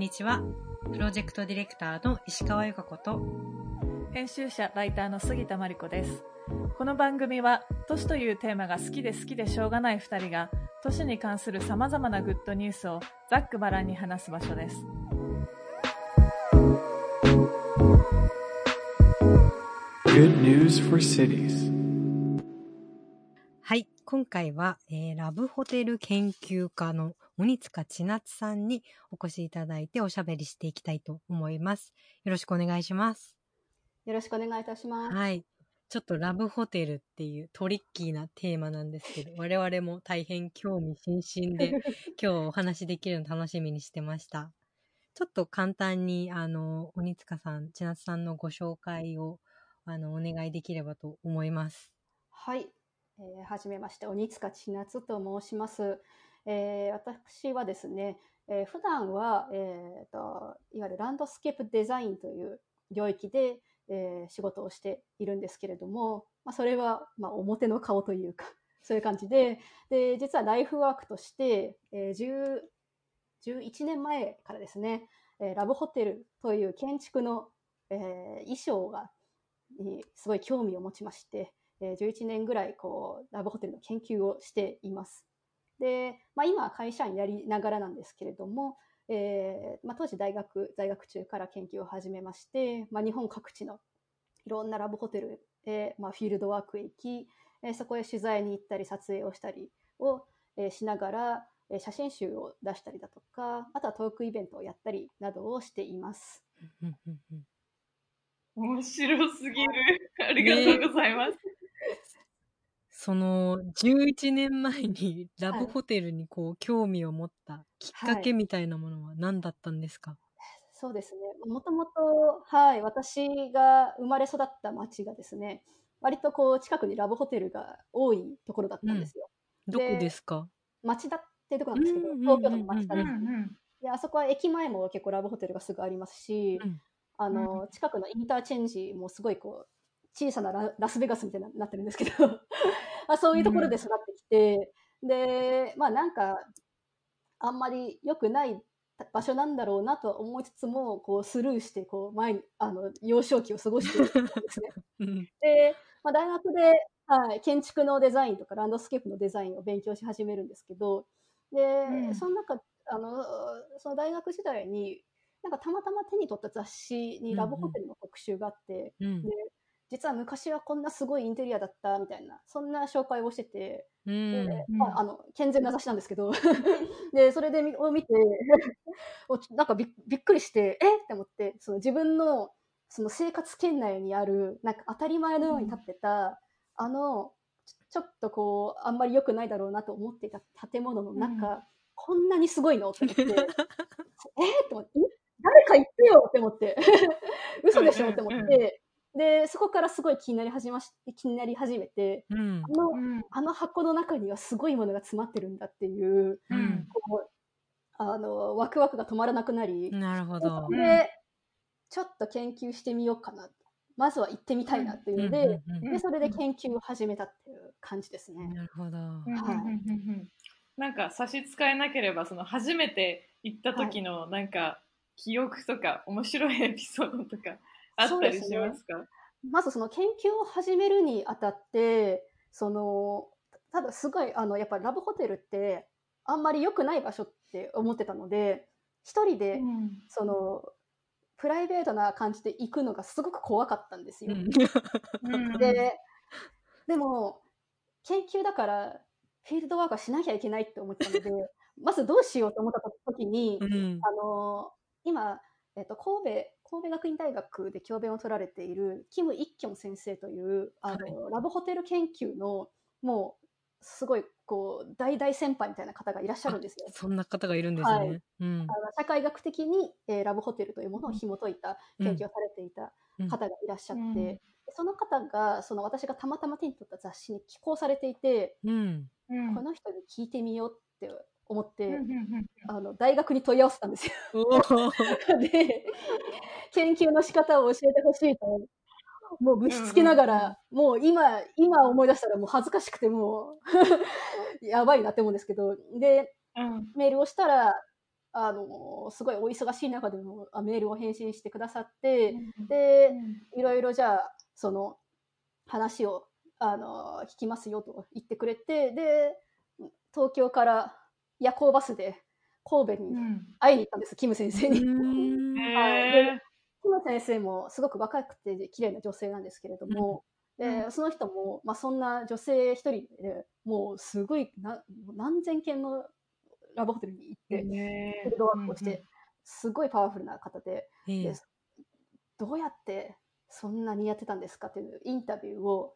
んにちは。プロジェクトディレクターの石川由香子と、編集者、ライターの杉田真理子です。この番組は、都市というテーマが好きで好きでしょうがない二人が、都市に関する様々なグッドニュースをざっくばらんに話す場所です。Good news for cities. はい。今回は、えーラブホテル研究家の鬼塚千夏さんにお越しいただいておしゃべりしていきたいと思います。よろしくお願いします。よろしくお願いいたします。はい。ちょっとラブホテルっていうトリッキーなテーマなんですけど、我々も大変興味津々で、今日お話しできるの楽しみにしてました。ちょっと簡単に、あの、鬼塚さん、千夏さんのご紹介を、あの、お願いできればと思います。はい。えーはじめまして、鬼塚千夏と申します。えー私はですね、えー普段は、えーと、いわゆるランドスケープデザインという領域で、えー仕事をしているんですけれども、まあ、それは、まあ、表の顔というか、そういう感じで、で、実はライフワークとして、えー11年前からですね、えーラブホテルという建築の、えー衣装が、にすごい興味を持ちまして、えー11年ぐらいこうラブホテルの研究をしています。で、まあ、今は会社員やりながらなんですけれども、えーまあ、当時大学在学中から研究を始めまして、まあ、日本各地のいろんなラブホテルへ、まあ、フィールドワークへ行き、えーそこへ取材に行ったり撮影をしたりを、えーしながら、えー写真集を出したりだとかあとはトークイベントをやったりなどをしています。うんうんうん面白すぎる。ありがとうございます。その、11年前にラブホテルにこう、興味を持ったきっかけみたいなものは何だったんですか、そうですね。もともと、はい、私が生まれ育った町がですね、割とこう、近くにラブホテルが多いところだったんですよ。どこですか？町田っていうところなんですけど、うんうんうんうん東京都の町田うんうですね。ん。で、あそこは駅前も結構ラブホテルがすぐありますし、うん。あの、近くのインターチェンジもすごいこう、小さなララスベガスみたいになってるんですけど、あそういうところで育ってきて、で、まあなんか、あんまり良くない場所なんだろうなとは思いつつも、こうスルーして、こう前に、あの、幼少期を過ごしていたんですね。うん。で、まあ、大学で、はい、建築のデザインとかランドスケープのデザインを勉強し始めるんですけど、で、うん。その中、あの、その大学時代に、なんかたまたま手に取った雑誌にラブホテルの特集があって、うん。で、実は昔はこんなすごいインテリアだったみたいな、そんな紹介をしてて、まあ、あの健全な雑誌なんですけど でそれでみを見て おなんかびっびっくりしてえ？っって思ってその自分のその生活圏内にあるなんか当たり前のように建ってた、あのちょちょっとこうあんまり良くないだろうなと思っていた建物の中、こんなにすごいの？って思って え？っって思ってん誰か言ってよ！って思って嘘でしょ？って思って、うん。うんうでそこからすごい気になり始まし気になり始めてうん。あのうん。あの箱の中にはすごいものが詰まってるんだっていう、うん。こうあのワクワクが止まらなくなり、なるほど。でそこ。でちょっと研究してみようかな。まずは行ってみたいなっていうので、でそれで研究を始めたっていう感じですね。なるほど。うん。うん。うん。うん。なん。か差し支えなければその初めて行った時のなん。か記憶とか面白いエピソードとかあったりしますか？まずその研究を始めるにあたって、そのただすごいあのやっぱりラブホテルってあんまり良くない場所って思ってたので、一人で、うん。そのプライベートな感じで行くのがすごく怖かったんですよ。うん。で、でも、研究だから、フィールドワークはしなきゃいけないって思ってたので、まずどうしようと思った時に、うん。あの、今、えっと、神戸、神戸学院大学で教鞭を取られている、キム・イッキョン先生という、あの、ラブホテル研究の、もう、すごい、こう、大大先輩みたいな方がいらっしゃるんですよ。そんな方がいるんですね。はいうんあの社会学的に、えーラブホテルというものを紐解いた研究をされていたうん方がいらっしゃって、うんでその方がその私がたまたま手に取った雑誌に寄稿されていて、うん。うんこの人に聞いてみようって思って、うんうんうんあの大学に問い合わせたんですよ。で研究の仕方を教えてほしいともうぶしつけながら、もう今今思い出したらもう恥ずかしくてもう やばいなって思うんですけどでうん。メールをしたらあの、すごいお忙しい中でもあメールを返信してくださって、で、いろいろじゃあ、その話を、あの、聞きますよと言ってくれて、で、東京から夜行バスで神戸に会いに行ったんです、キム先生に。うん。はい。でキム先生もすごく若くて綺麗な女性なんですけれども、うでその人も、まあ、そんな女性一人でもうすごいな何千件のラブホテルに行って、フィールドワークをして、すごいパワフルな方で、ええ。でどうやってそんなにやってたんですかっていうインタビューを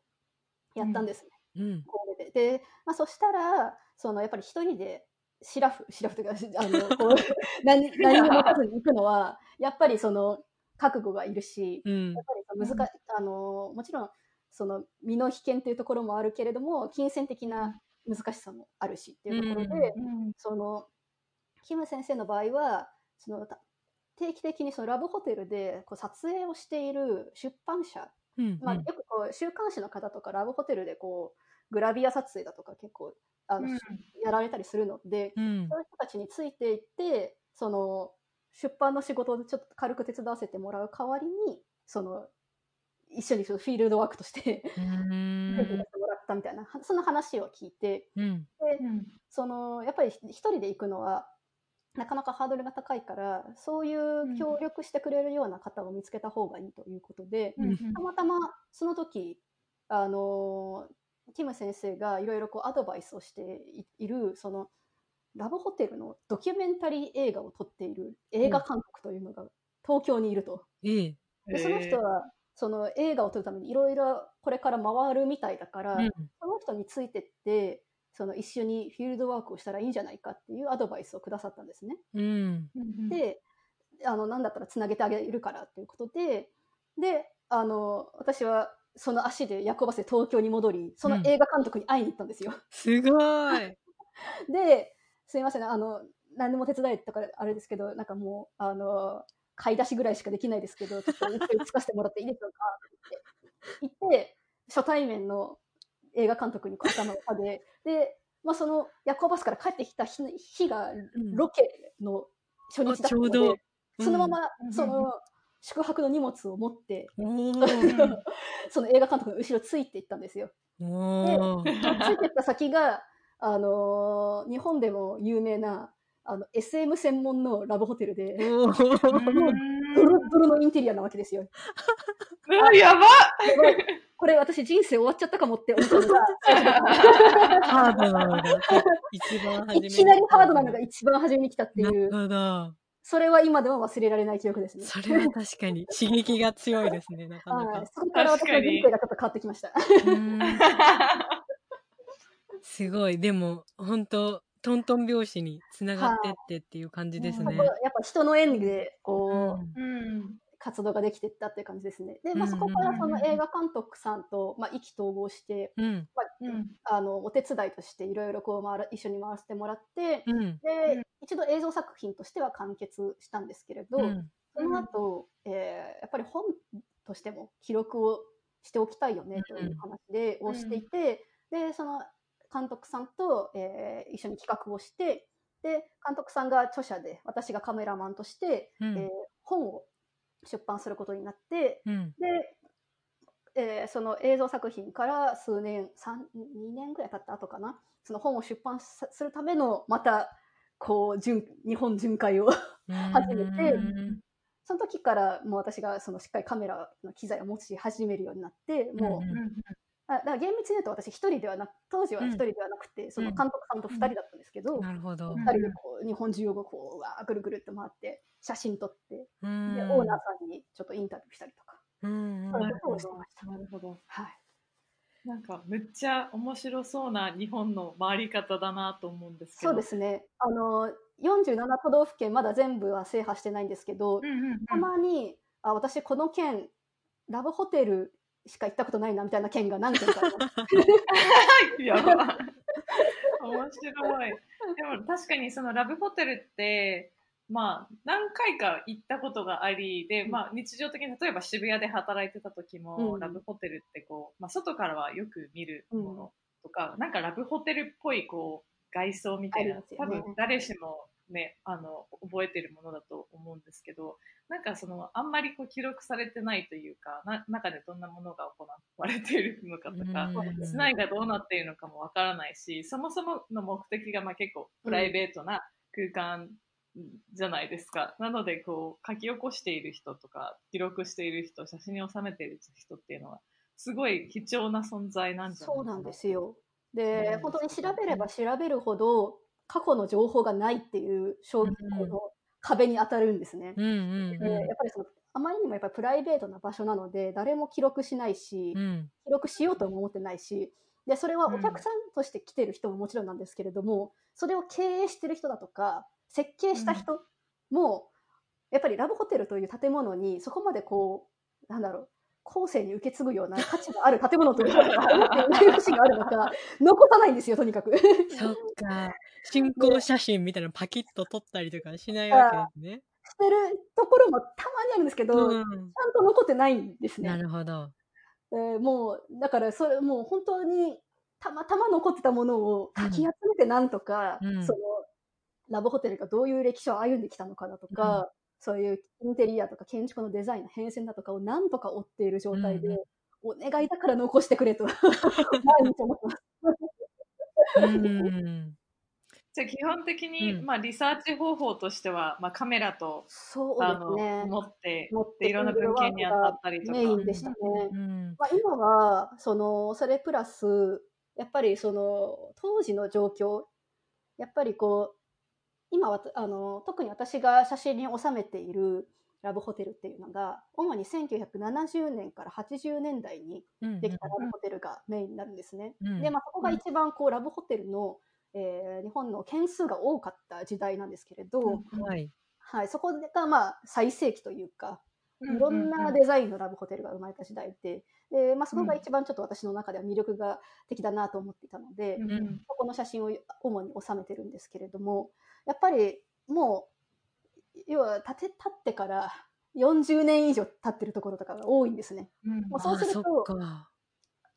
やったんですね、うん。神戸で。で、まあ、そしたら、そのやっぱり一人で、シラフ、シラフというか、あの、こう、何、何も持たずに行くのは、やっぱりその、覚悟がいるし、うんやっ。ぱり難し、あの、もちろん、その、身の危険というところもあるけれども、金銭的な難しさもあるしっていうところで、その、キム先生の場合は、その、た定期的にそのラブホテルでこう撮影をしている出版社うん。まあ、よくこう週刊誌の方とかラブホテルでこうグラビア撮影だとか結構あの、やられたりするので、うん。そういう人たちについていってその出版の仕事でちょっと軽く手伝わせてもらう代わりにその一緒にフィールドワークとしてうん。手伝ってもらったみたいな、はその話を聞いてうん。でそのやっぱり一人で行くのはなかなかハードルが高いからそういう協力してくれるような方を見つけた方がいいということで、たまたまその時あのキム先生がいろいろこうアドバイスをしていいるそのラブホテルのドキュメンタリー映画を撮っている映画監督というのが東京にいると。ええ。でその人はその映画を撮るためにいろいろこれから回るみたいだから、うん。その人についてってその一緒にフィールドワークをしたらいいんじゃないかっていうアドバイスをくださったんですね。うん。で、あの、なんだったらつなげてあげるからということで、で、あの、私はその足で夜行バスで東京に戻り、その映画監督に会いに行ったんですよ。すごい。で、すいません、あの、何でも手伝いとかあれですけど、なんかもう、あの、買い出しぐらいしかできないですけど、ちょっとゆっくりつかせてもらっていいでしょうか？って言って、行って、初対面の映画監督に頭を下げ、で、まあ、その夜行バスから帰ってきた日日がうんロケの初日だったのあちょうど。で、そのままうん。その宿泊の荷物を持って。その映画監督の後ろついていったんですよ。おー。ついてった先が、あのー日本でも有名なあの SM 専門のラブホテルで、おー。ドロドロのインテリアなわけですよ。やばこれ私人生終わっちゃったかもって思ったのが、ハードなのが一番初めいきなりハードなのが一番初めに来たっていなるう、ほど。それは今でも忘れられない記憶ですね。それは確かに 刺激が強いですね、なかなかはい。。そこから私の人生がちょっと変わってきました。うんすごい。でも、本当トントン拍子につながってってっていう感じですね。やっぱ人の縁で、こう、うん活動ができていったっていう感じですね。で、まあ、うんそこからその映画監督さんと、まあ、意気投合して、うん。うんあの、お手伝いとしていろいろこう回ら、一緒に回らせてもらって、うん。で、うん一度映像作品としては完結したんですけれど、うん。その後、えーやっぱり本としても記録をしておきたいよねという話で、うんをしていて、で、その監督さんと、えー一緒に企画をして、で、監督さんが著者で、私がカメラマンとして、うんえー本を出版することになって、うん。で、えーその映像作品から数年、3、2年ぐらい経った後かな、その本を出版さするための、また、こう、巡日本巡回を初めてうんその時からもう私がそのしっかりカメラの機材を持ち始めるようになって、もう、あだから厳密に言うと私一人ではなく、当時は一人ではなくて、その監督さんと二人だったんですけど、なるほど。二人でこう日本中をこう、わーぐるぐるっと回って、写真撮って、うんで、オーナーさんにちょっとインタビューしたりとか、うんそういうことをしてました。なるほど。はい。なんかむっちゃ面白そうな日本の回り方だなと思うんですけど。そうですね。あの、47都道府県まだ全部は制覇してないんですけど、うんうんうん。たまに、あ、私この県、ラブホテルしか行ったことないなみたいな県が何県かあります。やば。面白い。でも確かにそのラブホテルって、まあ何回か行ったことがあり、で、まあ日常的に例えば渋谷で働いてた時も、うんラブホテルってこう、まあ外からはよく見るものとか、なんかラブホテルっぽいこう外装みたいな、ね多分誰しもね、あの、覚えてるものだと思うんですけど、なんかその、あんまりこう記録されてないというか、な中でどんなものが行われているのかとか、うん市内がどうなっているのかもわからないし、そもそもの目的がまあ結構プライベートな空間じゃないですか。なので、こう、書き起こしている人とか、記録している人、写真に収めている人っていうのは、すごい貴重な存在なんじゃないかな。そうなんですよ。で、うん本当に調べれば調べるほど、過去の情報がないっていう衝撃の壁に当たるんですね。うんうんでやっぱりそのあまりにもやっぱりプライベートな場所なので誰も記録しないし、うん。うん記録しようとも思ってないしでそれはお客さんとして来てる人ももちろんなんですけれども、それを経営してる人だとか設計した人も、やっぱりラブホテルという建物にそこまでこうなんだろう後世に受け継ぐような価値がある建物というのが思っていない価値があるのか 残さないんですよとにかく。そっか。進行写真みたいなのパキッと撮ったりとかしないわけですね。してるところもたまにあるんですけど、ちゃうん。んと残ってないんですね。なるほど。えーもう、だからそれ、もう本当にたまたま残ってたものをかき集めてなんとか、うんその、ラブホテルがどういう歴史を歩んできたのかだとか、そういうインテリアとか建築のデザインの変遷だとかをなんとか追っている状態で、うんお願いだから残してくれと、毎日思ってます。うん。じゃあ基本的に、うんまあリサーチ方法としては、まあカメラと、そうね。持って、持ってでいろんな文献に当たったりとか。メインでしたね。うん。まあ、今はそのそれプラスやっぱりその当時の状況やっぱりこう今はあの特に私が写真に収めているラブホテルっていうのが主に1970年から80年代にうんできたラブホテルがメインになるんですね。うん。で、まあ、そこが一番こうラブホテルの、えー日本の件数が多かった時代なんですけれど、うん。はい。はい、そこがまあ最盛期というか、うんいろんなデザインのラブホテルが生まれた時代で、でまあ、そこが一番ちょっと私の中では魅力が的だなと思っていたので、うんうん。そこの写真を主に収めてるんですけれども、やっぱりもう、要は建て、建ってから40年以上経ってるところとかが多いんですね。うんもうそうすると。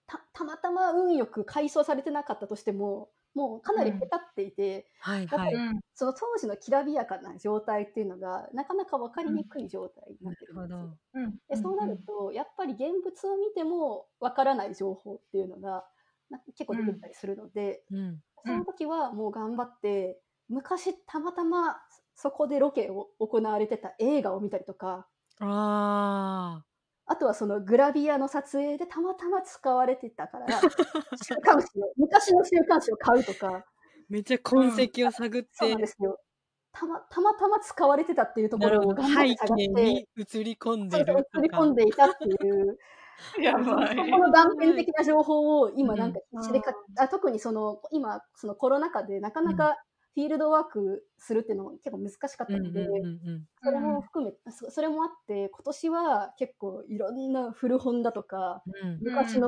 たたまたま運よく改装されてなかったとしても、もうかなりへたっていて、はいはい。うんその当時のきらびやかな状態っていうのが、なかなか分かりにくい状態にななってるんですよ。うんでそうなると、やっぱり現物を見てもわからない情報っていうのがな結構出てきたりするので、うん。その時はもう頑張って、昔たまたまそこでロケを行われてた映画を見たりとか、ああとはそのグラビアの撮影でたまたま使われてたから、週刊誌を、昔の週刊誌を買うとか、ー。めっちゃ痕跡を探って、そうなんですよ。たまたまたま使われてたっていうとこ。ろを頑張っ背て探景って、に映り込んそでるうそう映り込んでいたっていう、やそばい。この断片的な情報を今なんかうん。必死でか、あ特にその今そのコロナ禍でなかなかフィールドワークするっていうのも結構難しかったので、うんうんうんそれも含めそそれもあって今年は結構いろんな古本だとかうん。昔の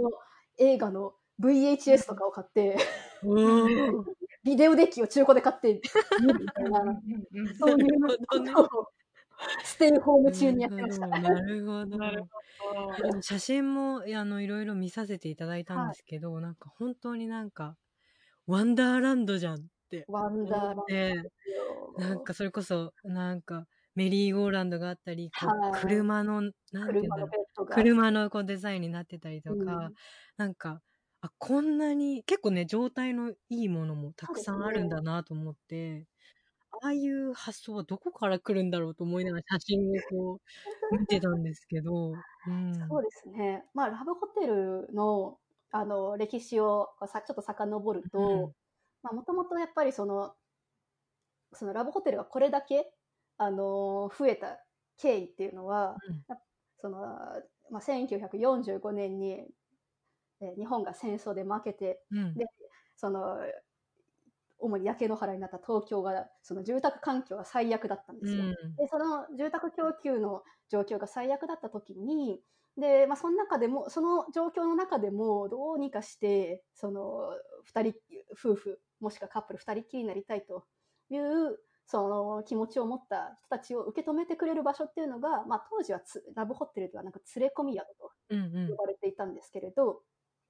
映画の VHS とかを買って、ビデオデッキを中古で買って見るみたいな、うんうんうん。そういうことをステイホーム中にやってました。なるほど。なるほど。写真もいやあのいろいろ見させていただいたんですけど、なんか本当になんかワンダーランドじゃんってワンダーランドなんかそれこそなんかメリーゴーランドがあったり車のなんていうんだ車ろう。車のこうデザインになってたりとか、うん。なんかあこんなに結構ね状態のいいものもたくさんあるんだなと思って、ああいう発想はどこから来るんだろうと思いながら写真をこう見てたんですけど、うん、そうですね。まあ、ラブホテルの、あの、歴史をちょっと遡ると、うんまあ、もともとやっぱりその、そのラブホテルがこれだけ、あの、増えた経緯っていうのは、うん。その、まあ、1945年に、えー日本が戦争で負けて、うん。でその、主に焼け野原になった東京が、その住宅環境が最悪だったんですよ。で、その住宅供給の状況が最悪だった時に、で、まあ、その中でも、その状況の中でも、どうにかして、その、二人、夫婦、もしくはカップル二人っきりになりたいという、その気持ちを持った人たちを受け止めてくれる場所っていうのが、まあ、当時はつラブホテルではなんか連れ込み宿とうんうん。呼ばれていたんですけれど、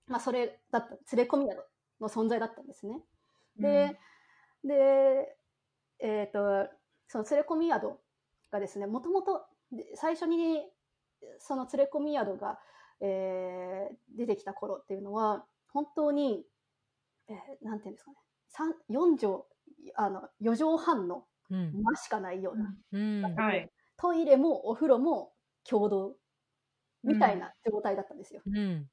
まあ、それだった、連れ込み宿の存在だったんですね。で、で、えっ、と、その連れ込み宿がですね、もともと最初にその連れ込み宿が、えー出てきた頃っていうのは、本当に、えーなんていうんですかね、三4畳、あの、4畳半のうん。間しかないような、うん。はい。トイレもお風呂も共同みたいな状態だったんですよ。うん。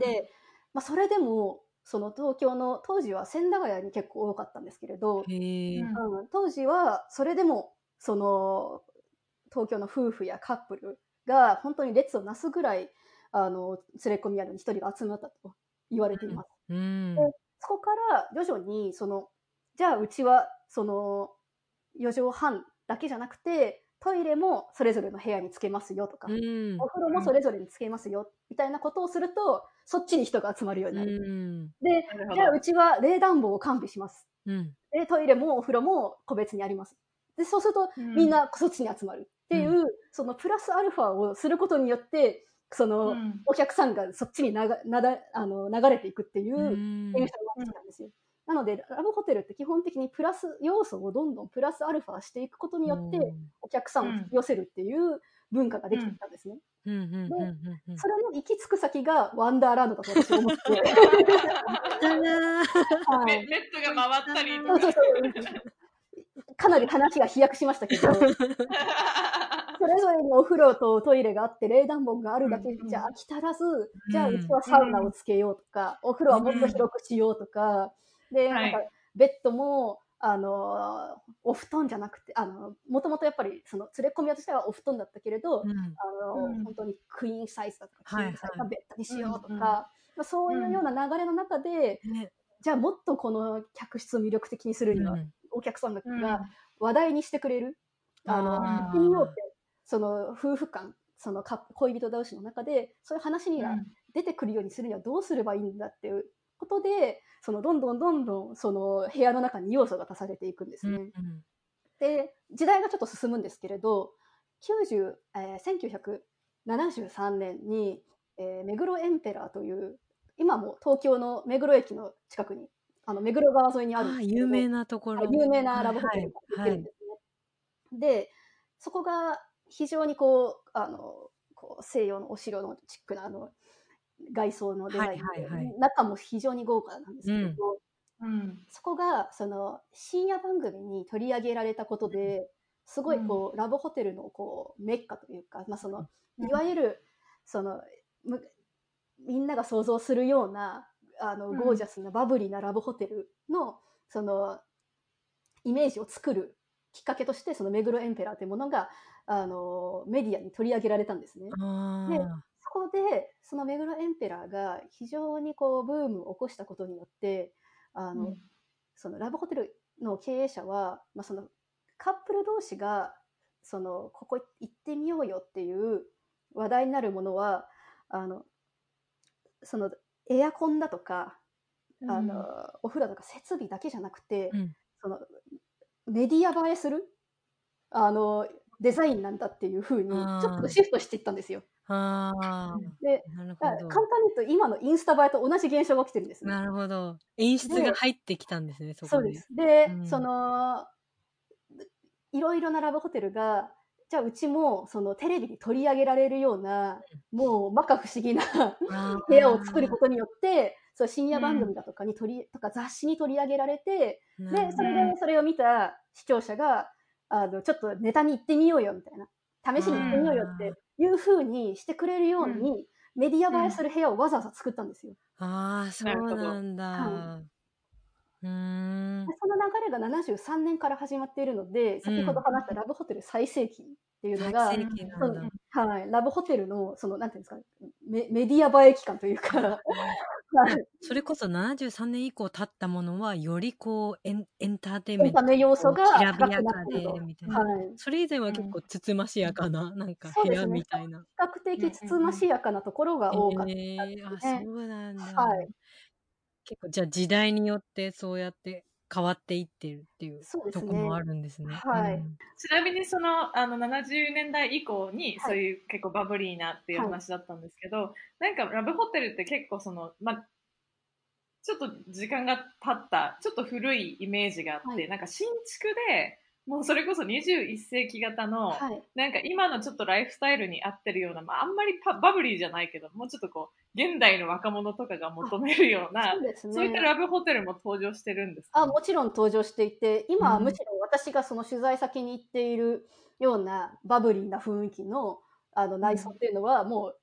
で、まあ、それでも、その東京の、当時は千駄ヶ谷に結構多かったんですけれど。うんうん、当時はそれでも、その、東京の夫婦やカップルが本当に列をなすぐらい、あの、連れ込み宿に一人が集まったと言われています。うん。そこから徐々に、その、じゃあうちは、その、4畳半だけじゃなくて、トイレもそれぞれの部屋につけますよとか、うんお。風呂もそれぞれにつけますよ、みたいなことをすると、そっちに人が集まるようになる。うん。で、じゃあど。うちは冷暖房を完備します。うん。で、トイレもお風呂も個別にあります。で、そうすると、みんなそっちに集まるっていう、そのプラスアルファをすることによって、その、うん、お客さんがそっちにながなだあの流れていくっていううん演出が好きなんですよ。なので、ラブホテルって基本的にプラス要素をどんどんプラスアルファしていくことによって、お客さんを引き寄せるっていう文化ができてきたんですね。うん。うん。うん。うん。うん。それの行き着く先がワンダーランドだと私は思って。はいッドが回ったりとかそうそう。そう。かなり話が飛躍しましたけど、それぞれにお風呂とトイレがあって、冷暖房があるだけうんじゃ飽き足らず、じゃあうちはサウナをつけようとか、お風呂はもっと広くしようとか、で、はい。なんかベッドも、あの、お布団じゃなくて、あの、もともとやっぱり、その、連れ込み屋としてはお布団だったけれど、うん。あの、うん。本当にクイーンサイズだとか、キはい。ングサイズのベッドにしようとか、うんうんまあ、そういうような流れの中で、ね。じゃあもっとこの客室を魅力的にするには、うん。お客さんがうん話題にしてくれる、あの、行ってみようって、その夫婦間、その恋人同士の中で、そういう話には出てくるようにするにはどうすればいいんだっていうことで、そのどんどんどんどんその部屋の中に要素が足されていくんですね。うん。で、時代がちょっと進むんですけれど、90えー1973年に、えー目黒エンペラーという、今も東京の目黒駅の近くに、あの目黒川沿いにある有名なところ。はい有名なラブホテルがはい出てるんですね。で、そこが非常にこう、あの、こう西洋のお城のチックなあの外装のデザインで、はいはいはい。中も非常に豪華なんですけれど、うん。そこがその深夜番組に取り上げられたことで、すごいこう、ラブホテルのこうメッカというか、まあその、いわゆるそのむみんなが想像するようなあのうん。ゴージャスなバブリーなラブホテルのそのイメージを作るきっかけとしてその目黒エンペラーというものがあのメディアに取り上げられたんですね。で。そこでその目黒エンペラーが非常にこうブームを起こしたことによってあの、そのラブホテルの経営者は、まあ、そのカップル同士がそのここ行ってみようよっていう話題になるものはあのそのエアコンだとか、うんあのお風呂とか設備だけじゃなくて、うんそのメディア映えする？あのデザインなんだっていう風にちょっとシフトしていったんですよ。ああ。で簡単に言うと今のインスタ映えと同じ現象が起きてるんですど。ね。なるほど。演出が入ってきたんですね、そこで。そうです。で、うんその、いろいろなラブホテルが、じゃあうちもそのテレビに取り上げられるような、もう摩訶不思議な 部屋を作ることによって、そう深夜番組だとかに取り、とか雑誌に取り上げられて、で、それでそれを見た視聴者が、あの、ちょっとネタに行ってみようよみたいな、試しに行ってみようよっていう風にしてくれるように、メディア映えする部屋をわざわざ作ったんですよ。ああ、そうなんだ。はうーん。で。その流れが73年から始まっているので、先ほど話したラブホテル最盛期っていうのが。はい、ラブホテルの、その、なんていうんですか、メメディア映え期間というか、はい それこそ73年以降経ったものは、よりこうエン、エンターテインメントエンタメ要素がきらびやかでみたいな。はい。それ以前は結構つつましやかな、なんか部屋みたいな。比較的つつましやかなところが多かった。えー、あ、ねそうなんだ。はい結構、じゃあ時代によってそうやって変わっていってるっていうとこもあるんですね。はい。うん。ちなみにそのあの70年代以降にはいそういう結構バブリーなっていう話だったんですけど、なんかラブホテルって結構その、まあ、ちょっと時間が経ったちょっと古いイメージがあって、はい。なんか新築でもうそれこそ21世紀型の、はい。なんか今のちょっとライフスタイルに合ってるような、まああんまりパバブリーじゃないけど、もうちょっとこう、現代の若者とかが求めるようなそう、ですね。そういったラブホテルも登場してるんですか？あもちろん登場していて、今はうん。むしろ私がその取材先に行っているようなバブリーな雰囲気のあの内装っていうのはもう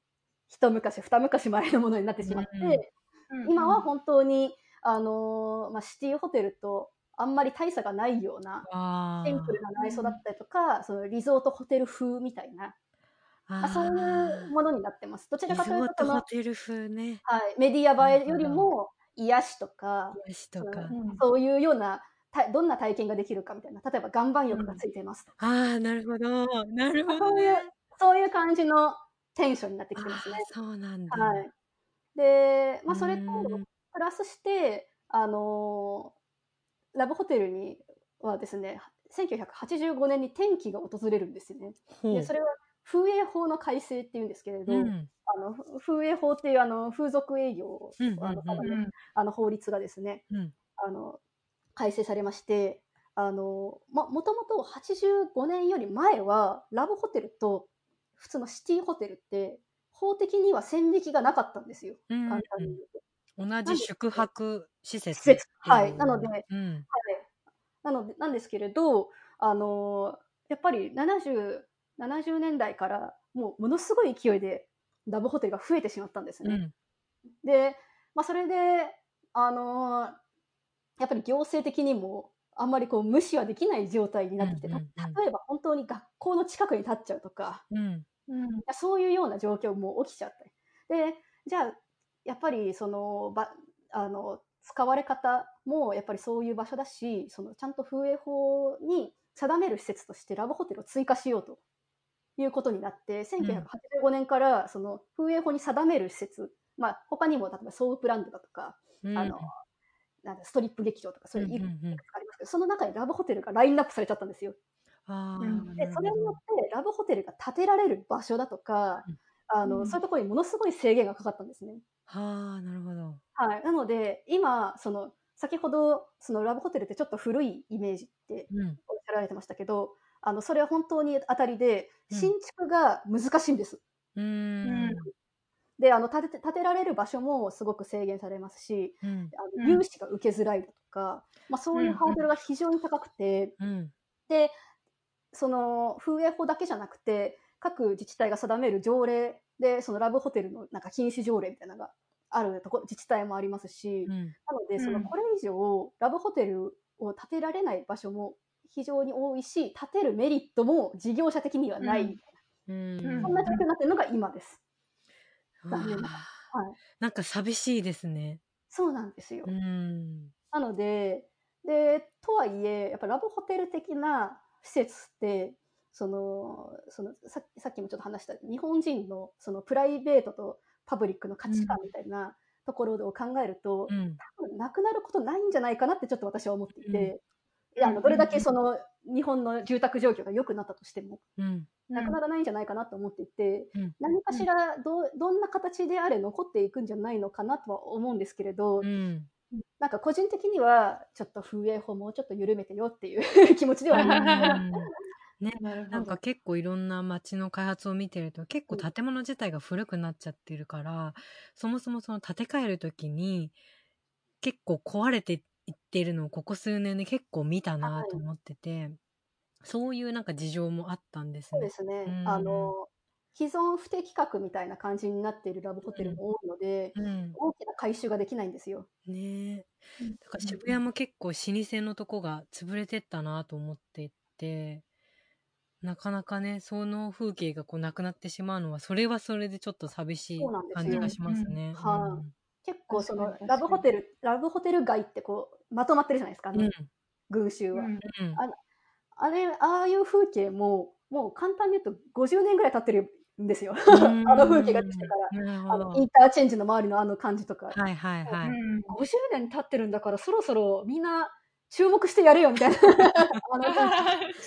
一昔二昔前のものになってしまって、うん。今は本当に、あのーまあ、シティホテルとあんまり大差がないようなあシンプルな内装だったりとか、そのリゾートホテル風みたいな、ああそういうものになってます。どちらかというとその、リゾートホテル風ね。はい、メディア映えよりも癒しとか、癒しとか。うんそういうようなたどんな体験ができるかみたいな例えば岩盤浴がついていますとか、ああ、なるほど。なるほどそういうね。そういう感じのテンションになってきてますね。そうなんだ。はい、で、まあ、それとうんプラスして、あのーラブホテルにはですね1985年に転機が訪れるんですよね。でそれは風営法の改正っていうんですけれど、うん。あのふ風営法っていうあの風俗営業の法律がですね、うん。あの改正されましてあの、ま、もともと85年より前はラブホテルと普通のシティホテルって法的には線引きがなかったんですよ。うん。同じ宿泊施設施設。はい。なのでうん。はい、なのでなんですけれどあのやっぱり 70, 70年代からもうものすごい勢いでラブホテルが増えてしまったんですね。うん。で、まあ、それで、あのーやっぱり行政的にもあんまりこう無視はできない状態になってきて、うんうんうん。た例えば本当に学校の近くに立っちゃうとかうん。うん。そういうような状況も起きちゃって。でじゃあやっぱりそのばあの使われ方もやっぱりそういう場所だしそのちゃんと風営法に定める施設としてラブホテルを追加しようということになって1985年からその風営法に定める施設、まあ、他にも例えばソープランドだとか、うん。あのなんだストリップ劇場とかそういういくつかありますけど、その中にラブホテルがラインナップされちゃったんですよ。あでそれによってラブホテルが建てられる場所だとか、うんあのうん。そういうところにものすごい制限がかかったんですね。はあなるほどはい、なので今その先ほどそのラブホテルってちょっと古いイメージってうん。おっしゃられてましたけどあのそれは本当に当たりでうん。新築が難しいんです。うーん。であの建て建てられる場所もすごく制限されますしうん。あうん。の融資が受けづらいだとか、まあ、そういうハードルが非常に高くて、うん。でその風営法だけじゃなくて各自治体が定める条例でそのラブホテルのなんか禁止条例みたいなのがあるとこ自治体もありますし、うん。なのでそうん。のこれ以上ラブホテルを建てられない場所も非常に多いし建てるメリットも事業者的にはない、うん。うん。そんな状況になってるのが今です。残念なはい。なんか寂しいですね。そうなんですよ。うん。なので、で、とはいえ、やっぱラブホテル的な施設って、その、そのささっきもちょっと話した、日本人のそのプライベートとパブリックの価値観みたいなところを考えると、うん。多分なくなることないんじゃないかなってちょっと私は思っていて、うん。いやあのどれだけその日本の住宅状況が良くなったとしても、うん。なくならないんじゃないかなと思っていて、うん。何かしらどうどんな形であれ残っていくんじゃないのかなとは思うんですけれど、うん。なんか個人的にはちょっと風営法もうちょっと緩めてよっていう 気持ちではあります。ね。なるほどなんか結構いろんな街の開発を見てると結構建物自体が古くなっちゃってるから、そもそもその建て替える時に結構壊れていってるのをここ数年で結構見たなと思ってて、そういうなんか事情もあったんですねそうで。すね、うんあの既存不適格みたいな感じになっているラブホテルも多いので、うん、大きな改修ができないんですよ。ね。えうん。だから渋谷も結構老舗のとこが潰れてったなと思っててなかなかねその風景がこうなくなってしまうのはそれはそれでちょっと寂しい感じがしますね。はい。結構そのラブホテルラブホテル街ってこうまとまってるじゃないですか、あのうん。群衆は、うん。うん。あれああいう風景ももう簡単に言うと50年ぐらい経ってるんですよ。うん。あの風景ができてから。あのインターチェンジの周りのあの感じとか、はいはいはい。うん。50年経ってるんだからそろそろみんな注目してやれよみたいな。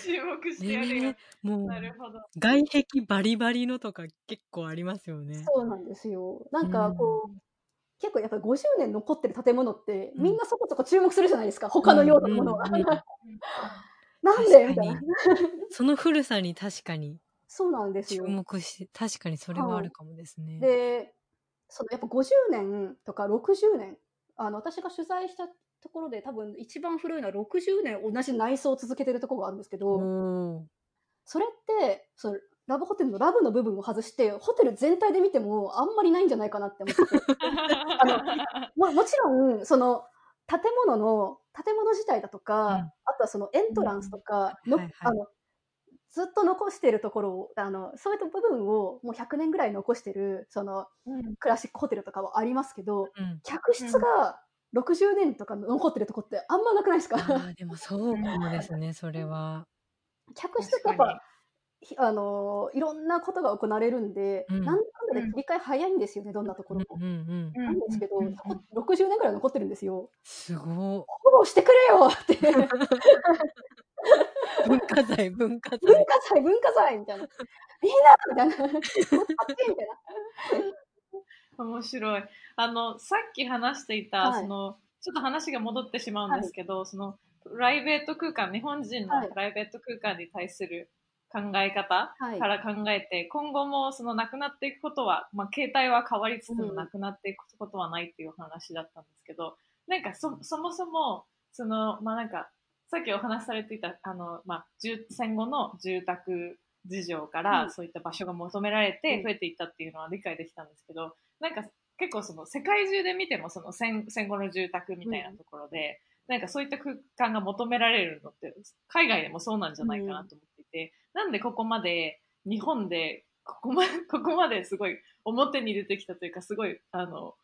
注目してやるよ。もうなるほど。外壁バリバリのとか結構ありますよね。そうなんですよ。なんかこう、結構やっぱり50年残ってる建物ってうん。みんなそこそこ注目するじゃないですか。他の用途のものは、うんうんうん なんで？みたいな。確。その古さに確かにそうなんです注よ。目して、確かにそれはあるかもですね。で、そのやっぱ50年とか60年、あの私が取材したところで多分一番古いのは60年同じ内装を続けてるところがあるんですけど、それって、そのラブホテルのラブの部分を外して、ホテル全体で見てもあんまりないんじゃないかなって思って。て。あのももちろん、その、建物の、建物自体だとか、うん。あとはそのエントランスとか、のはいはいあの、ずっと残しているところを、あの、そういった部分をもう100年ぐらい残してる、その、うん。クラシックホテルとかはありますけど、うん。客室が60年とか残ってるとこってあんまなくないですか？ああ、でもそうかもですね、それは。客室ってやっぱ、ひあのいろんなことが行われるんで、うんなんだかんだで切り替え早いんですよね、どんなところも。うんうん。なんですけど、うんそこ60年ぐらい残ってるんですよ。すごフォローしてくれよって。い。文化財、文化文財。化財、文化財みたいな。みんなみたいな。こっちみたいな。面白い。あの、さっき話していた、はい。その、ちょっと話が戻ってしまうんですけど、その、プライベート空間、日本人はい。のプライベート空間に対する考え方はい。から考えて、今後もそのなくなっていくことは、まあ、携帯は変わりつつもうんなくなっていくことはないっていう話だったんですけど、なんかそ、そもそも、その、まあ、なんか、さっきお話しされていた、あの、まあ、住戦後の住宅事情かうら、んそういった場所が求められてうん増えていったっていうのは理解できたんですけど、なんか結構その世界中で見てもその戦戦後の住宅みたいなところで、なんかそういった空間が求められるのって海外でもそうなんじゃないかなと思っていて、なんでここまで日本でここまで、ここまですごい表に出てきたというかすごいあの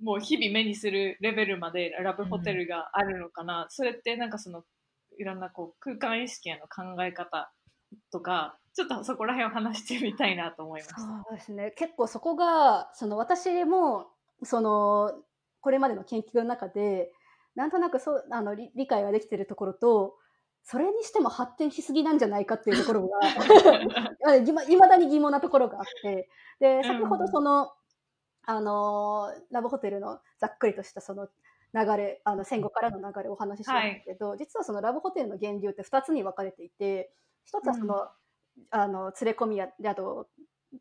もう日々目にするレベルまでラブホテルがあるのかな、それってなんかそのいろんなこう空間意識への考え方とかちょっとそこら辺を話してみたいなと思いました。そうですね。結構そこが、その私も、その、これまでの研究の中で、なんとなくそう、あの、理理解ができてるところと、それにしても発展しすぎなんじゃないかっていうところが、いま未だに疑問なところがあって、で、先ほどその、あの、ラブホテルのざっくりとしたその流れ、あの、戦後からの流れをお話ししましたけど、実はそのラブホテルの源流って2つに分かれていて、一つはその、あの、連れ込みや宿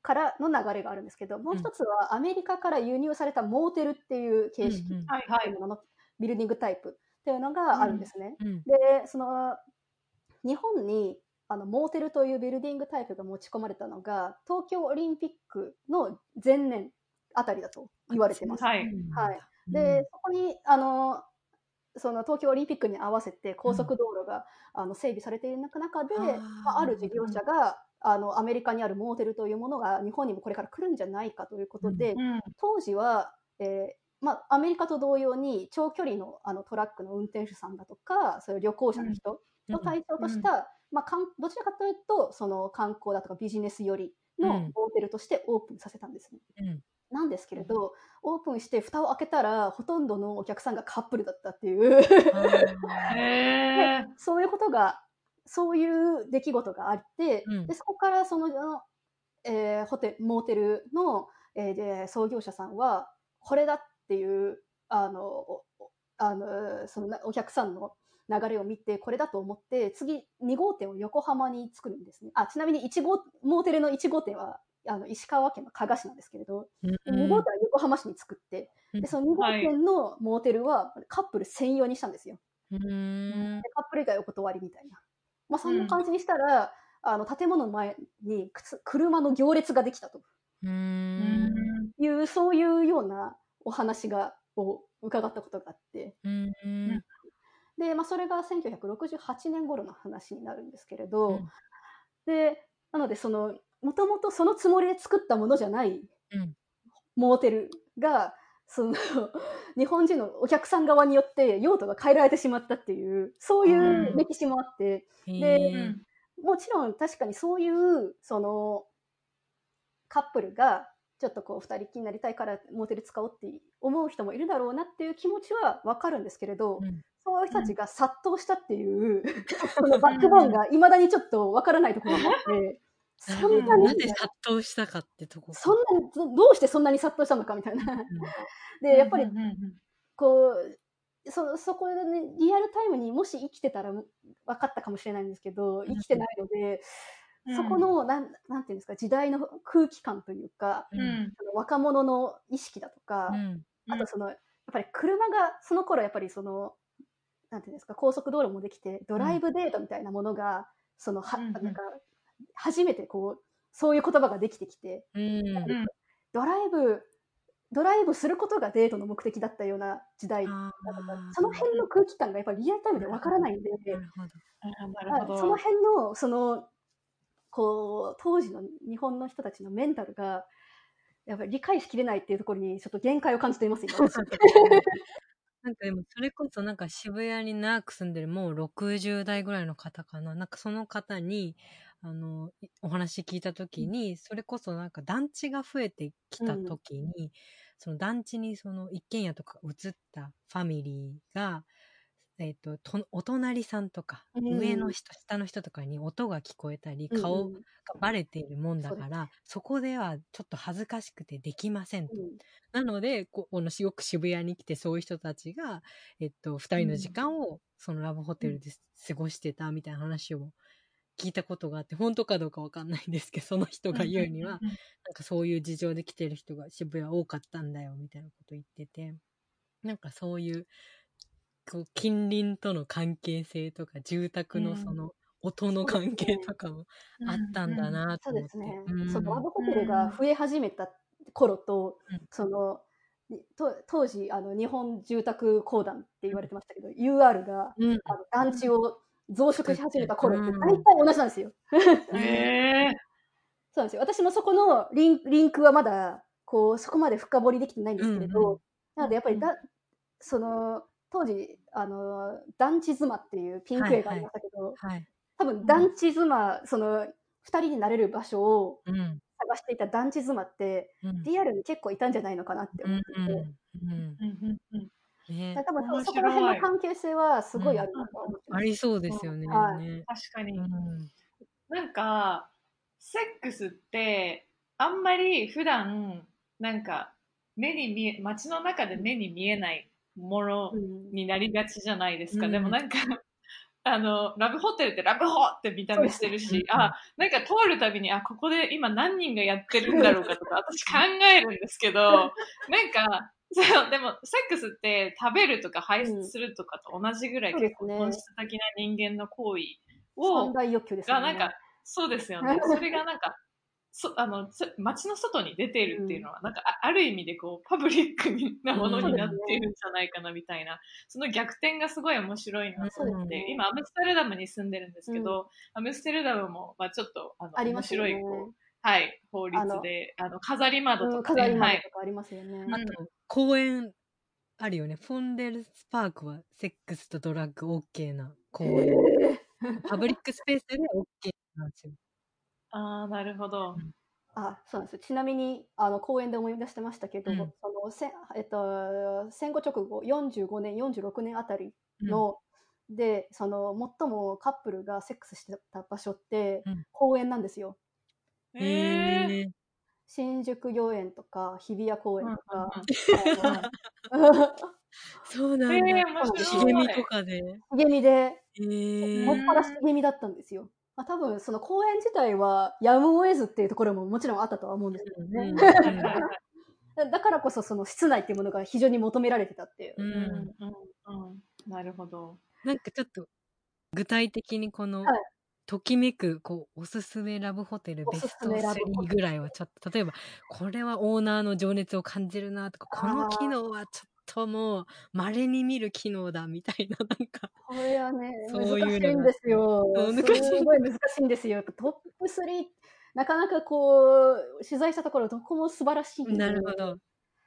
からの流れがあるんですけど、もう一つはアメリカから輸入されたモーテルっていう形式、ののビルディングタイプっていうのがあるんですね。うんで、その、日本にあのモーテルというビルディングタイプが持ち込まれたのが、東京オリンピックの前年あたりだと言われてます。はい。はい。で、そこに、あの、その東京オリンピックに合わせて高速道路が、あの整備されている中で、あーまあ、ある事業者が、あのアメリカにあるモーテルというものが日本にもこれから来るんじゃないかということで、うん当時は、えーまあ、アメリカと同様に長距離のあのトラックの運転手さんだとかそういう旅行者の人を対象とした、まあ、かんどちらかというとその観光だとかビジネス寄りのうん。モーテルとしてオープンさせたんですね。うんなんですけれど、オープンして蓋を開けたらほとんどのお客さんがカップルだったっていう。そういうことがそういう出来事があって、うん。でそこからその、えーホテルモーテルの、えーで創業者さんはこれだっていうあのあのそのなお客さんの流れを見てこれだと思って次2号店を横浜に作るんですね。あちなみに1号モーテルの1号店はあの石川県の加賀市なんですけれど、2号店は横浜市に作ってうん。でその2号店のモーテルはカップル専用にしたんですよ。うん。でカップル以外お断りみたいな。まあ、そんな感じにしたら、あの建物の前に車の行列ができたと。うん。いう、そういうようなお話がを伺ったことがあって、うん。で、まあ、それが1968年頃の話になるんですけれど、うん。で、なので、その、もともとそのつもりで作ったものじゃないうん。モーテルが、その、日本人のお客さん側によって用途が変えられてしまったっていう、そういう歴史もあって、へでーもちろん確かにそういうそのカップルがちょっとこう二人きりになりたいからモーテル使おうって思う人もいるだろうなっていう気持ちはわかるんですけれど、うん。そういう人たちが殺到したっていう、そのバックボーンがいまだにちょっとわからないところがあって、そんなに。なぜ殺到したかってとこそんなにどどうしてそんなに殺到したのかみたいな。でやっぱりうんうんうんこうそ、そこでね、リアルタイムにもし生きてたら分かったかもしれないんですけど、生きてないので、そこの、なん、なんていうんですか、時代の空気感というか、うん。若者の意識だとか、うん。あとその、やっぱり車が、その頃やっぱりその、なんていうんですか、高速道路もできて、ドライブデートみたいなものが、その、は、うんうん。なんか、初めてこう、そういう言葉ができてきて、うんうんドライブ、ドライブすることがデートの目的だったような時代、あその辺の空気感がやっぱりリアルタイムでわからないんで、ーなるほど。あなるほど。はいその辺の、その、こう、当時の日本の人たちのメンタルが、やっぱり理解しきれないっていうところにちょっと限界を感じています、今。私 なんかでもそれこそなんか渋谷に長く住んでるもう60代ぐらいの方かな。なんかその方に、あの、いお話聞いた時に、それこそなんか団地が増えてきた時に、その団地にその一軒家とか移ったファミリーが、えっ、とと、お隣さんとか、うん。上の人、下の人とかに音が聞こえたり、うん顔がうんバレているもんだから、そこではちょっと恥ずかしくてできませんと。うん。なので、ここのよく渋谷に来て、そういう人たちが、えっと、二人の時間を、そのラブホテルで過ごしてたみたいな話を聞いたことがあって、本当かどうかわかんないんですけど、その人が言うには、うん。うんなんかそういう事情で来てる人が渋谷多かったんだよ、みたいなこと言ってて、なんかそういう、こう、近隣との関係性とか、住宅のその、音の関係とかもうん。あったんだなと思って。そうですね。うん。そのラブホテルが増え始めた頃と、うん。その、当時、あの、日本住宅公団って言われてましたけど、UR が、うん。あの団地を増殖し始めた頃ってうん大体同じなんですよ。へえ。そうなんですよ。私もそこのリンリンクはまだ、こう、そこまで深掘りできてないんですけれど、うんうなのでやっぱりだ、その、当時、あの、団地妻っていうピンク映画ありましたけど、はい。多分団地妻、その、二人になれる場所をうん。探していた団地妻って、うん。リアルに結構いたんじゃないのかなってうん思ってて、うんうんうんうんうんね多分そそこら辺の関係性はすごいあるなと思ってます。ありそうですよね。はいね確かに。うんなんか、セックスって、あんまり普段、なんか、目に見え、街の中で目に見えないものうんになりがちじゃないですか。うんでもなんか、あの、ラブホテルってラブホって見た目してるし、あ、なんか通るたびに、あ、ここで今何人がやってるんだろうかとか、私考えるんですけど、なんか、そう、でも、セックスって食べるとか排出するとかと同じぐらい結構本質的な人間の行為を三、大欲求ですよね。がなんか、そうですよね。それがなんか、そあのそ街の外に出ているっていうのは、なんかあある意味でこうパブリックなものになっているんじゃないかなみたいな、その逆転がすごい面白いなと思って、ね。今アムステルダムに住んでるんですけど、アムステルダムも、まあ、ちょっとあの面白いこう、はい、法律で、あの飾り窓うんとかね、飾りはい、窓とかありますよね。あと、公園あるよね。フォンデルスパークはセックスとドラッグ OK な公園。パブリックスペースで OK なんですよ。ああ、なるほど。あ、そうなんですよ。ちなみに、あの、公演で思い出してましたけど、うんその、せえっと、戦後直後、45年、46年あたりの、で、その、最もカップルがセックスしてた場所ってうん、公園なんですよ。へえ。え新宿御苑とか、日比谷公園とか、そうなんだ。茂みとかで。茂みで、えもっー、ぱら茂みだったんですよ。まあ、多分、その公園自体は、やむを得ずっていうところももちろんあったとは思うんですけどうんね。うんだ だからこそ、その室内っていうものが非常に求められてたっていう。ううんんうんうん。なるほど。なんかちょっと具体的にこの、はいときめくこうおすすめラブホテルベストすめラブホテ3ぐらいはちょっと例えばこれはオーナーの情熱を感じるなとかこの機能はちょっともう稀に見る機能だみたいななんかこれはね、そういう難しいんですよ。難しいすごい難しいんですよ。トップ3、なかなかこう、取材したところ、どこも素晴らしいけなるほど。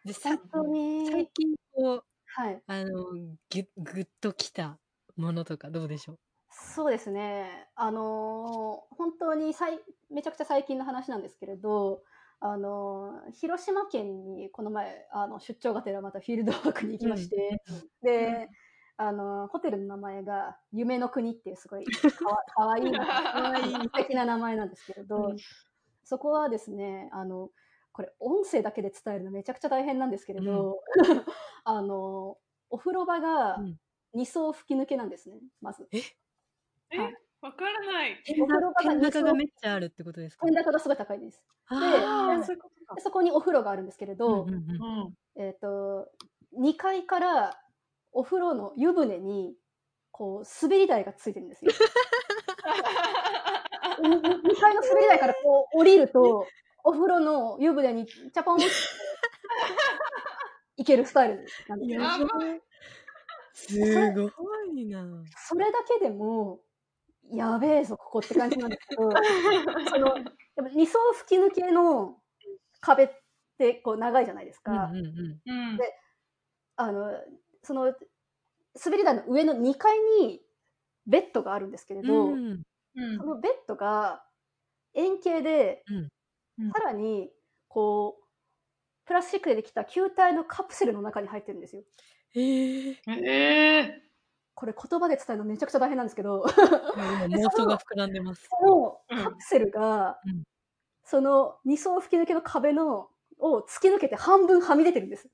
でさ最近こうはい。あのぎゅぐっときたものとかどうでしょう？そうですね。あのー本当にさいめちゃくちゃ最近の話なんですけれど、あのー広島県にこの前、あの出張がてらまたフィールドワークに行きまして、で、あのーホテルの名前が夢の国っていうすごいかわ かわいい、かわいい素敵な名前なんですけれど、うん。そこはですね、あの、これ音声だけで伝えるのめちゃくちゃ大変なんですけれど、あの、お風呂場がうん。二層吹き抜けなんですね、まず。えはいわからない。天お風呂場が天高がめっちゃあるってことですか？天高がすごい高いです。あああ、ーそういうことかで。そこにお風呂があるんですけれど、うんうんうんうん。えっ、と、2階からお風呂の湯船に、こう、滑り台がついてるんですよ。2階の滑り台からこう降りると、お風呂の湯船にチャポンって行けるスタイルなんですよ。やばい。すごいな。それだけでも、やべえぞ、ここって感じなんですけど、その、でも二層吹き抜けの壁ってこう長いじゃないですか。うんうんうんうん。あの、その、滑り台の上の2階にベッドがあるんですけれど、うんうんそのベッドが円形で、うんうんさらに、こう、プラスチックでできた球体のカプセルの中に入ってるんですよ。えー、ええこれ言葉で伝えるのめちゃくちゃ大変なんですけど、今妄想が膨らんでます。このうんカプセルが、うんその二層吹き抜けの壁のを突き抜けて半分はみ出てるんです。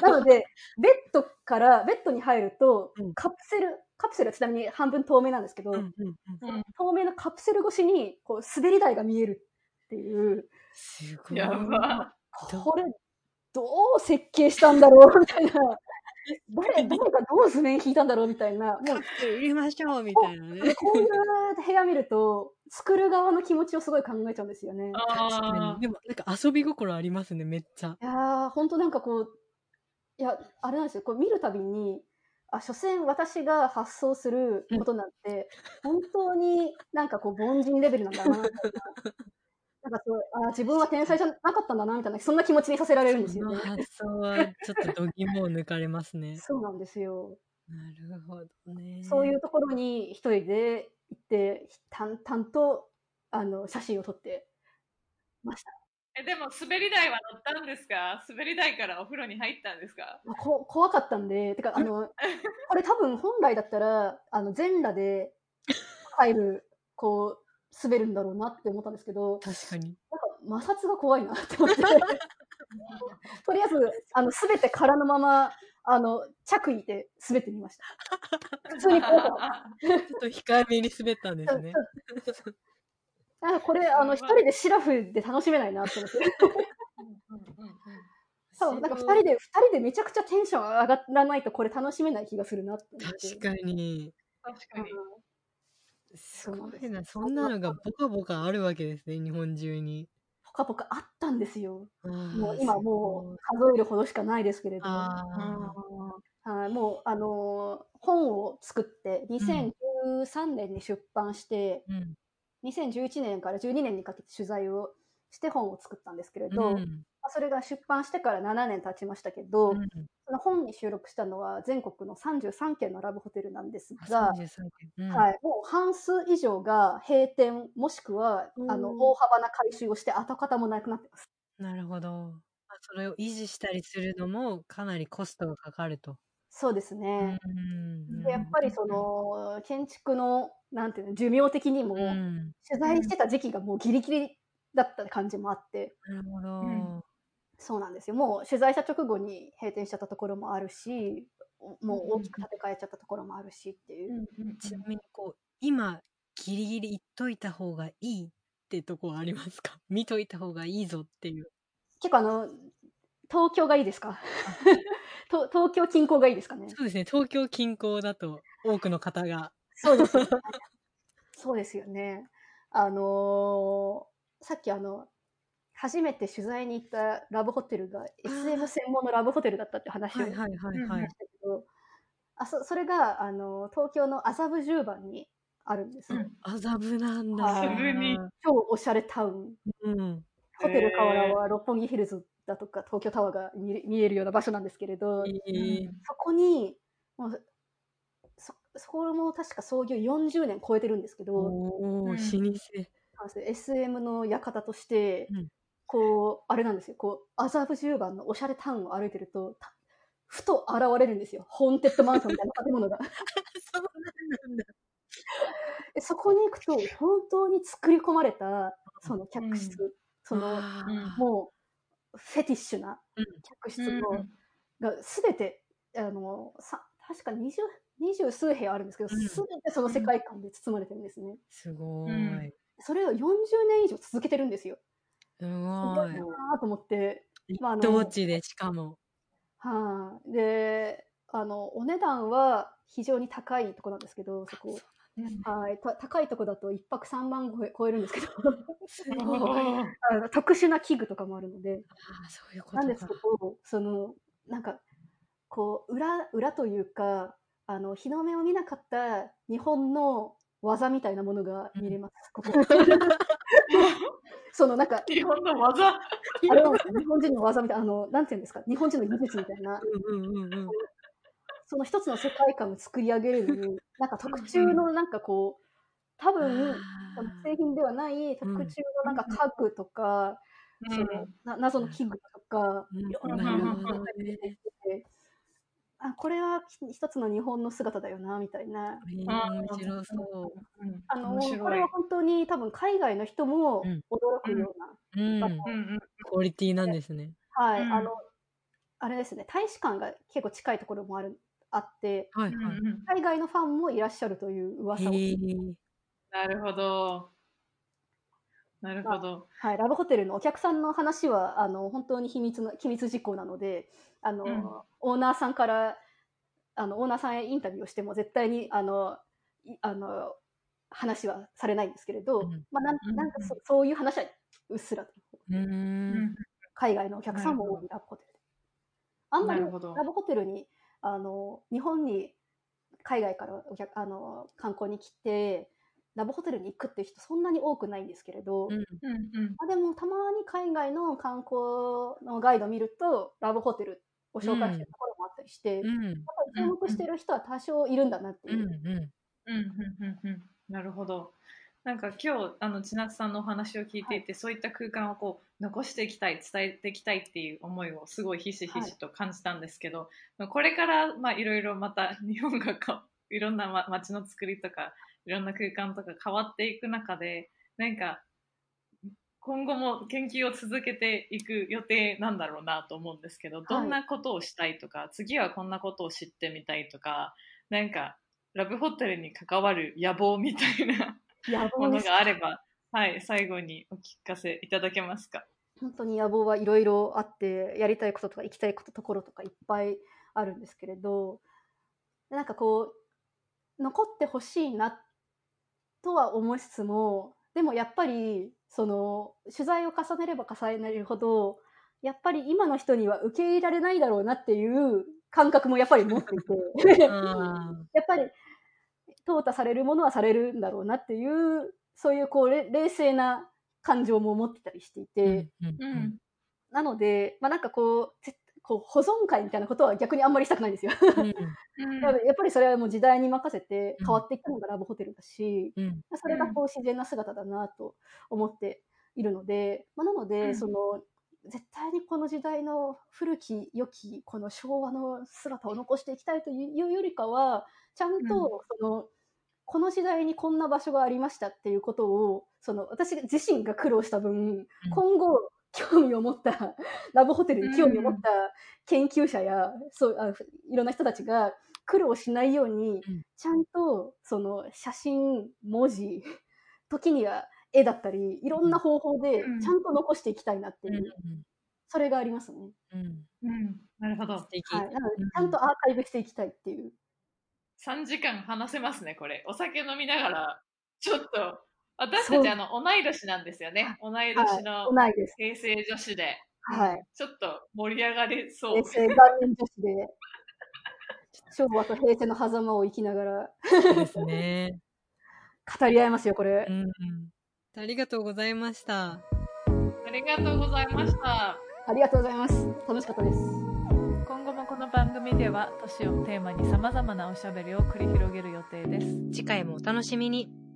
なので、ベッドから、ベッドに入るとうん、カプセル、カプセルはちなみに半分透明なんですけど、うんうんうんうん。透明のカプセル越しに、こう、滑り台が見えるっていう、すごい。やば。これ、どう設計したんだろうみたいな。誰、誰がどう図面引いたんだろうみたいな。もカップ入れましょうみたいなね。う、こういう部屋見ると、作る側の気持ちをすごい考えちゃうんですよね。確かあに。でも、なんか遊び心ありますね、めっちゃ。いやー、ほんとなんかこう、いや、あれなんですよ、こう見るたびに、あ、所詮私が発想することなんて、本当になんかこう凡人レベルなんだな、な。なんかそう、あ、自分は天才じゃなかったんだな、みたいな、そんな気持ちにさせられるんですそのよね。発想はちょっと度肝を抜かれますね。そうなんですよ。なるほどね。そういうところに一人で行って、淡々と、あの、写真を撮ってました。え、でも滑り台は乗ったんですか？滑り台からお風呂に入ったんですか？まあこ怖かったんで、てか、あの、これ多分本来だったら、あの、全裸で入る、こう、滑るんだろうなって思ったんですけど、確かに。なんか摩擦が怖いなって思って。とりあえず、あの、すべて空のまま、あの、着衣で滑ってみました。普通に怖かった。ちょっと控えめに滑ったんですね。なんかこれ、あの、一人でシラフで楽しめないなって思って。多分なんか二人で、二人でめちゃくちゃテンション上がらないとこれ楽しめない気がするなって思って。確かに。確かに。すごいな。そんなのがボカボカあるわけですね、日本中に。ポカポカあったんですよ。ももう今もう数えるほどしかないですけれど。あはい、もう、あのー本を作って、2013年に出版して、ーうん2011年から12年にかけて取材をして本を作ったんですけれど、まうんあそれが出版してから7年経ちましたけど、うんその本に収録したのは全国の33件のラブホテルなんですあが、33件うんはい、もう半数以上が閉店、もしくは、あの、うん大幅な改修をして跡形もなくなってます。なるほど。あそれを維持したりするのもかなりコストがかかると。そうですね。うんでやっぱりそ、の、建築の、なんていうの、寿命的にも、うん、取材してた時期がもうギリギリだった感じもあって、なるほど。うんそうなんですよ。もう取材した直後に閉店しちゃったところもあるし、もう大きく建て替えちゃったところもあるしっていう。ちなみにこう今ギリギリ言っといた方がいいってとこはありますか？見といた方がいいぞっていう。結構あの、東京がいいですか？と東京近郊がいいですかね？そうですね。東京近郊だと多くの方が。そうですよね。そうですよね。あのーさっきあの、初めて取材に行ったラブホテルが SM 専門のラブホテルだったって話をしはいはいはいはいまし。たけど、あそそれがあの東京の麻布十番にあるんですよ。うん麻布なんだ。超おしゃれタウン。うん。ホテル河原は六本木ヒルズだとか東京タワーが見えるような場所なんですけれど、えーそこに、もうそそこも確か創業40年超えてるんですけど、おお、うん老舗。SM の館として、うんこう、あれなんですよ、こう、麻布十番のおしゃれタウンを歩いてると、たふと現れるんですよ。ホーンテッドマンションみたいな建物が。そうなんだ。でそこに行くと、本当に作り込まれた、その客室、その、あーもう、フェティッシュなうん客室の、が全て、あの、さ確か20、二十数部屋あるんですけど、うん全てその世界観で包まれてるんですね。すごい。それを40年以上続けてるんですよ。すすごいごいな。と思って。一まああの等地でしかも。はい、で、あの、お値段は非常に高いとこなんですけど、そこ。はい、た高いとこだと1泊3万超え超えるんですけど 特殊な器具とかもあるのでああ、そういうことか。なんですけどそのなんかこう裏裏というかあの日の目を見なかった日本の技みたいなものが見れます、ここ そのなんか日本の技。あれなんですよ日本人の技みたいなあのなんていうんですか？日本人の技術みたいな。うんうんうんうん。その一つの世界観を作り上げるのになんか特注のなんかこう多分製品ではない特注のなんか家具とか、そのな謎の器具とか、うん。いろん。なうん。ものが出てきて、あこれは一つの日本の姿だよなみたいな。えー面白そう。うんあのこれは本当に多分海外の人もうん驚くような、うん。うんうんクオリティなんですね。はい、うんあのあれですね大使館が結構近いところもあるあってはいはい。海外のファンもいらっしゃるという噂をえ。なるほど。なるほど。はい、ラブホテルのお客さんの話はあの本当に秘密の機密事項なのであの、うんオーナーさんからあのオーナーさんへインタビューをしても絶対にあのいあの話はされないんですけれど、うんまあ、なんうんなんかそそういう話はうっすらとうーん。海外のお客さんも多いラブホテルで。あんまりラブホテルにあの日本に海外からお客あの観光に来てラブホテルに行くっていう人そんなに多くないんですけれど、うんうんうんまあ、でもたまに海外の観光のガイドを見るとラブホテルを紹介してるところもあったりして、やっうん。ぱり注目してる人は多少いるんだなっていう。うんうん。うんうんうんうんなるほど。なんか今日あの千夏さんのお話を聞いていて、そういった空間をこう残していきたい伝えていきたいっていう思いをすごいひしひしと感じたんですけど、これからまあいろいろまた日本がかいろんなま街の作りとかいろんな空間とか変わっていく中でなんか今後も研究を続けていく予定なんだろうなと思うんですけど、どんなことをしたいとか次はこんなことを知ってみたいとかなんかラブホテルに関わる野望みたいな ものがあれば、はい、最後にお聞かせいただけますか？本当に野望はいろいろあってやりたいこととか行きたいことところとかいっぱいあるんですけれどなんかこう残ってほしいなとは思いつつもでもやっぱりその取材を重ねれば重ねるほどやっぱり今の人には受け入れられないだろうなっていう感覚もやっぱり持っていて。あ やっぱり淘汰されるものはされるんだろうなっていうそういうこうれ冷静な感情も持ってたりしていて、ーうんうんなので、まあ、なんかこうぜこう保存会みたいなことは逆にあんまりしたくないんですよ。うん。やっぱりそれはもう時代に任せて変わっていったのがラブホテルだし、うん。それがこう自然な姿だなと思っているので、まあ、なので、うん。その絶対にこの時代の古き良きこの昭和の姿を残していきたいというよりかはちゃんとその、この時代にこんな場所がありましたっていうことをその私自身が苦労した分、今後 興味を持った ラブホテルに興味を持った研究者や、そうあいろんな人たちが苦労しないように、うん。ちゃんとその写真文字 時には絵だったりいろんな方法でうん。ちゃんと残していきたいなってうんいう、それがありますね。うん。うん、なるほど。素。敵。はい、なのでうん。ちゃんとアーカイブしていきたいっていう。3時間話せますね、これ。お酒飲みながら、ちょっと、私たちあの、同い年なんですよね。同い年のはい、同いです。平成女子で、はい。ちょっと盛り上がりそう平。成元年女子で 昭和と平成の狭間を生きながらそうですね。語り合いますよこれ。うんうん。ありがとうございました。ありがとうございました。ありがとうございます。楽しかったです。今後もこの番組では、都市をテーマに様々なおしゃべりを繰り広げる予定です。次回もお楽しみに。